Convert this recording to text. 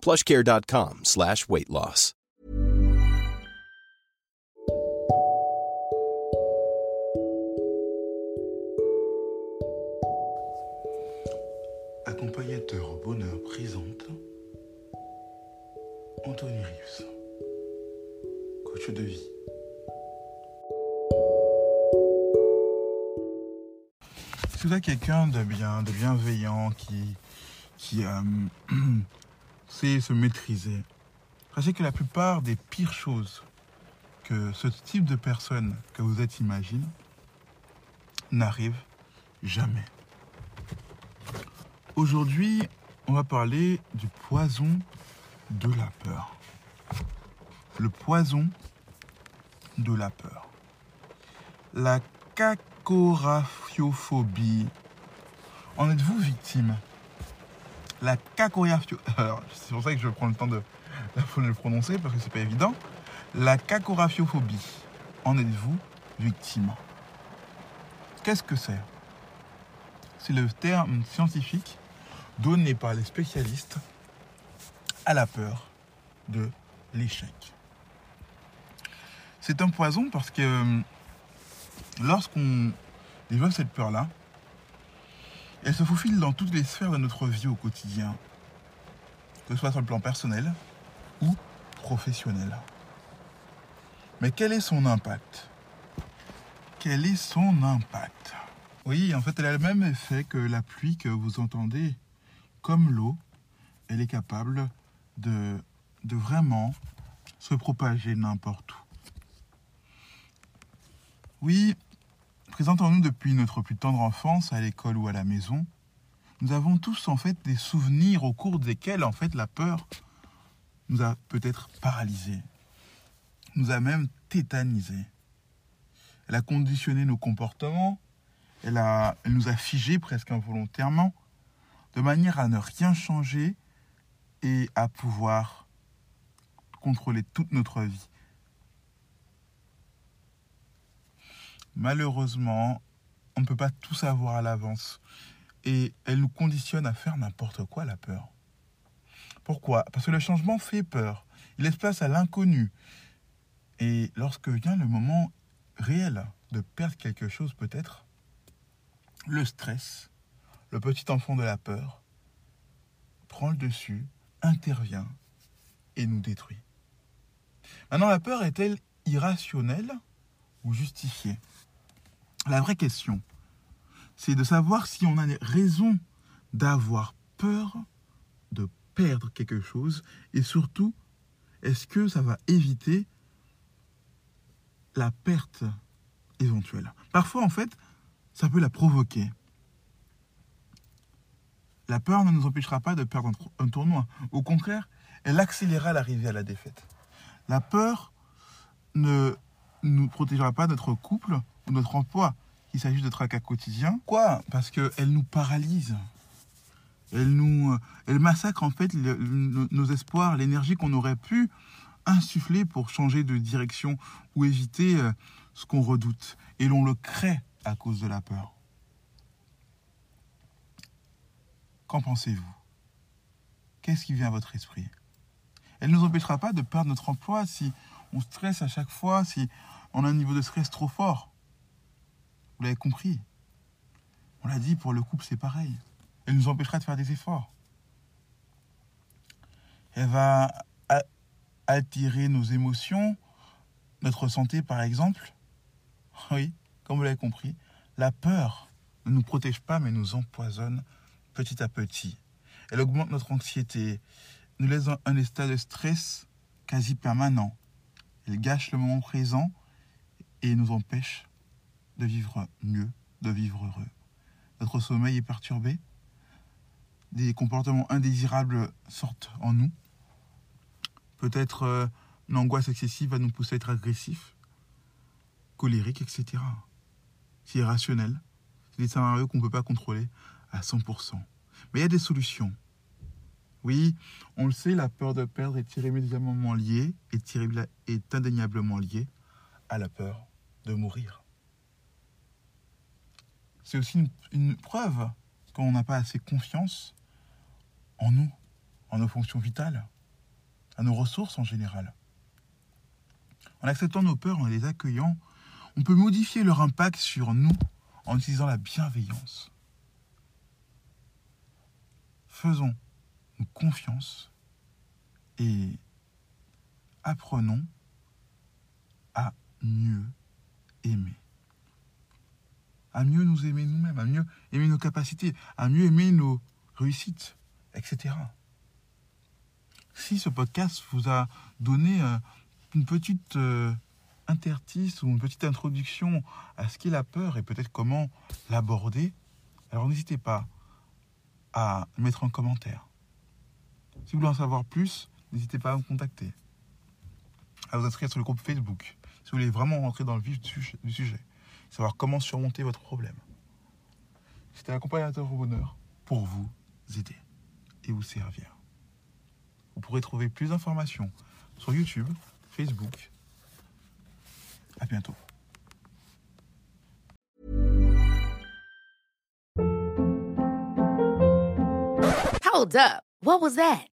plushcare.com slash weight loss. Accompagnateur bonheur présente Anthony Rives, coach de vie. Si vous quelqu'un de bien, de bienveillant, qui, qui euh, sait se maîtriser, sachez que la plupart des pires choses que ce type de personne que vous êtes imagine n'arrive jamais. Aujourd'hui, on va parler du poison de la peur. Le poison de la peur. La cacoraphiophobie. En êtes-vous victime? La cacoraphiophobie. C'est pour ça que je prends le temps de, le prononcer parce que c'est pas évident. La cacoraphiophobie. En êtes-vous victime? Qu'est-ce que c'est? C'est le terme scientifique donné par les spécialistes à la peur de l'échec. C'est un poison parce que euh, lorsqu'on développe cette peur-là, elle se faufile dans toutes les sphères de notre vie au quotidien, que ce soit sur le plan personnel ou professionnel. Mais quel est son impact? Quel est son impact? Oui, en fait, elle a le même effet que la pluie que vous entendez comme l'eau, elle est capable de, de vraiment se propager n'importe où. Oui, présentons-nous depuis notre plus tendre enfance, à l'école ou à la maison, nous avons tous en fait des souvenirs au cours desquels en fait la peur nous a peut-être paralysés, nous a même tétanisés. Elle a conditionné nos comportements, elle, nous a figés presque involontairement, de manière à ne rien changer et à pouvoir contrôler toute notre vie. Malheureusement, on ne peut pas tout savoir à l'avance et elle nous conditionne à faire n'importe quoi la peur. Pourquoi? Parce que le changement fait peur. Il laisse place à l'inconnu. Et lorsque vient le moment réel de perdre quelque chose peut-être, le stress, le petit enfant de la peur, prend le dessus, intervient et nous détruit. Maintenant, la peur est-elle irrationnelle ou justifiée? La vraie question, c'est de savoir si on a raison d'avoir peur de perdre quelque chose et surtout, est-ce que ça va éviter la perte éventuelle? Parfois, en fait, ça peut la provoquer. La peur ne nous empêchera pas de perdre un tournoi. Au contraire, elle accélérera l'arrivée à la défaite. La peur ne nous protégera pas notre couple notre emploi, qu'il s'agisse de tracas quotidiens. Quoi Parce qu'elle nous paralyse. Elle, nous, massacre en fait nos espoirs, l'énergie qu'on aurait pu insuffler pour changer de direction ou éviter euh, ce qu'on redoute. Et l'on le crée à cause de la peur. Qu'en pensez-vous? Qu'est-ce qui vient à votre esprit? Elle ne nous empêchera pas de perdre notre emploi si on stresse à chaque fois, si on a un niveau de stress trop fort. Vous l'avez compris. On l'a dit, pour le couple, c'est pareil. Elle nous empêchera de faire des efforts. Elle va altérer nos émotions, notre santé par exemple. Oui, comme vous l'avez compris, la peur ne nous protège pas mais nous empoisonne petit à petit. Elle augmente notre anxiété, nous laisse dans un état de stress quasi permanent. Elle gâche le moment présent et nous empêche de vivre mieux, de vivre heureux. Notre sommeil est perturbé, des comportements indésirables sortent en nous. Peut-être euh, l'angoisse excessive va nous pousser à être agressifs, colériques, etc. C'est irrationnel. C'est des scénarios qu'on ne peut pas contrôler à 100%. Mais il y a des solutions. Oui, on le sait, la peur de perdre est irrémédiablement liée, est, est indéniablement liée à la peur de mourir. C'est aussi une, une preuve qu'on n'a pas assez confiance en nous, en nos fonctions vitales, à nos ressources en général. En acceptant nos peurs, en les accueillant, on peut modifier leur impact sur nous en utilisant la bienveillance. Faisons confiance et apprenons à mieux aimer. À mieux nous aimer nous-mêmes, à mieux aimer nos capacités, à mieux aimer nos réussites etc. Si ce podcast vous a donné euh, une petite euh, intertice ou une petite introduction à ce qu'est la peur et peut-être comment l'aborder, alors n'hésitez pas à mettre un commentaire. Si vous voulez en savoir plus, n'hésitez pas à me contacter, à vous inscrire sur le groupe Facebook, si vous voulez vraiment rentrer dans le vif du sujet, savoir comment surmonter votre problème. C'était l'accompagnateur au bonheur pour vous aider vous servir. Vous pourrez trouver plus d'informations sur YouTube, Facebook. À bientôt. Hold up. What was that?